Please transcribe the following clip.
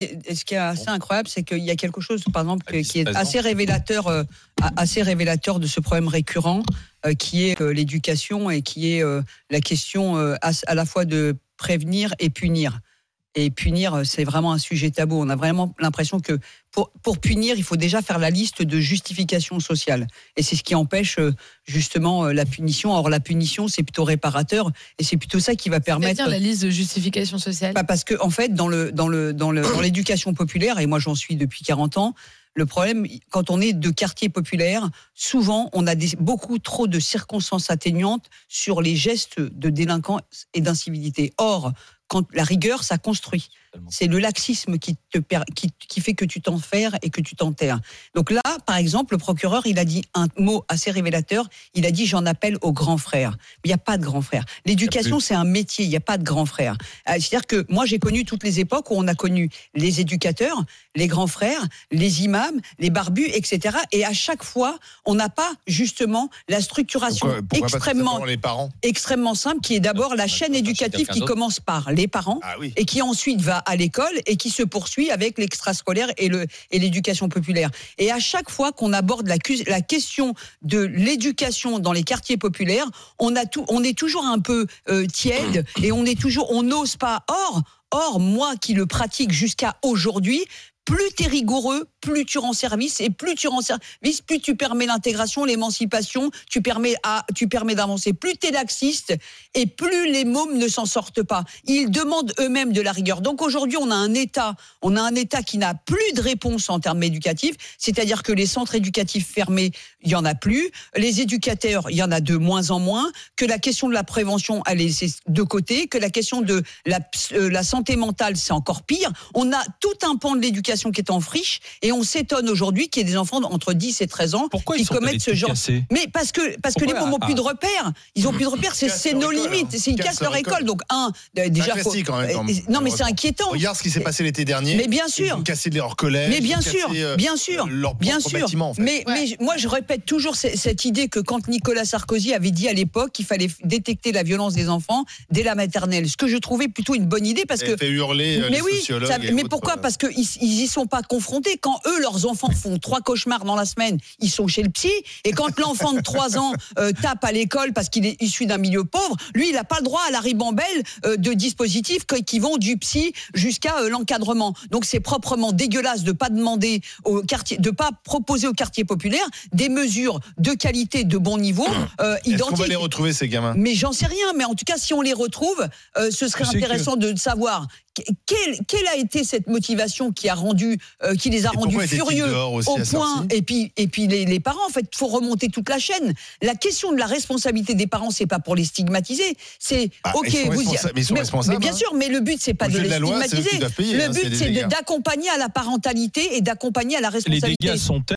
Et ce qui est assez incroyable, c'est qu'il y a quelque chose, par exemple, qui est assez révélateur, euh, assez révélateur de ce problème récurrent, euh, qui est euh, l'éducation et qui est la question à la fois de prévenir et punir. Et punir, c'est vraiment un sujet tabou. On a vraiment l'impression que pour, pour, punir, il faut déjà faire la liste de justifications sociales. Et c'est ce qui empêche euh, justement euh, la punition. Or, la punition, c'est plutôt réparateur. Et c'est plutôt ça qui va permettre. C'est-à-dire la liste de justifications sociales bah Parce que, en fait, dans le, dans le, dans le, dans l'éducation populaire, et moi j'en suis depuis 40 ans, le problème, quand on est de quartier populaire, souvent on a des, beaucoup trop de circonstances atténuantes sur les gestes de délinquance et d'incivilité. Or, quand la rigueur, ça construit. C'est le laxisme qui, te, qui, qui fait que tu t'enferres et que tu t'enterres. Donc là, par exemple, le procureur, il a dit un mot assez révélateur. Il a dit j'en appelle aux grands frères. Mais il n'y a pas de grands frères. L'éducation, c'est un métier. Il n'y a pas de grands frères. Euh, c'est-à-dire que moi, j'ai connu toutes les époques où on a connu les éducateurs, les grands frères, les imams, les barbus, etc. Et à chaque fois, on n'a pas justement la structuration extrêmement, les parents? extrêmement simple, qui est d'abord la chaîne éducative qui commence par les parents ah et qui ensuite va à l'école et qui se poursuit avec l'extrascolaire et le et l'éducation populaire. Et à chaque fois qu'on aborde la, la question de l'éducation dans les quartiers populaires, on a tout, on est toujours un peu euh, tiède et on est toujours, on n'ose pas. Or, Or, moi qui le pratique jusqu'à aujourd'hui, plus tu es rigoureux, plus tu rends service et plus tu rends service, plus tu permets l'intégration, l'émancipation, tu permets à, tu permets d'avancer. Plus tu es laxiste et plus les mômes ne s'en sortent pas. Ils demandent eux-mêmes de la rigueur. Donc aujourd'hui, on a un État, on a un État qui n'a plus de réponse en termes éducatifs, c'est-à-dire que les centres éducatifs fermés, il y en a plus, les éducateurs, il y en a de moins en moins, que la question de la prévention, elle est de côté, que la question de la, euh, la santé mentale, c'est encore pire. On a tout un pan de l'éducation qui est en friche et on s'étonne aujourd'hui qu'il y ait des enfants entre 10 et 13 ans Pourquoi qui ils commettent ce genre. Cassés mais parce que parce que les mômes n'ont plus de repères. Ils ont plus de repères. C'est nos limites. Hein. C'est ils cassent leur école. Donc un déjà. Faut... Euh, non mais c'est inquiétant. Regarde ce qui s'est passé l'été dernier. Mais bien sûr. Ils ont cassé leur collège. Mais bien sûr, euh, bien sûr, leur bien sûr. Mais mais moi je répète toujours cette idée que quand Nicolas Sarkozy avait dit à l'époque qu'il fallait détecter la violence des enfants dès la maternelle, ce que je trouvais plutôt une bonne idée parce que. Fait hurler euh, mais les oui. mais pourquoi? Parce qu'ils ils y sont pas confrontés quand eux, leurs enfants font trois cauchemars dans la semaine, ils sont chez le psy. Et quand l'enfant de 3 ans euh, tape à l'école parce qu'il est issu d'un milieu pauvre, lui, il n'a pas le droit à la ribambelle euh, de dispositifs qui vont du psy jusqu'à euh, l'encadrement. Donc c'est proprement dégueulasse de pas demander au quartier, de pas proposer au quartier populaire des mesures de qualité, de bon niveau, euh, identiques. Est-ce qu'on va les retrouver ces gamins? Mais j'en sais rien. Mais en tout cas, si on les retrouve, ce serait intéressant de savoir quelle, quelle, a été cette motivation qui a rendu, euh, qui les a rendus furieux au point Et puis, et puis les, les parents, en fait, faut remonter toute la chaîne. La question de la responsabilité des parents, c'est pas pour les stigmatiser. C'est bah, ok, vous y... mais, ils sont mais, bien hein. sûr, mais le but c'est pas de les stigmatiser. le hein, but c'est d'accompagner à la parentalité et d'accompagner à la responsabilité. Les dégâts sont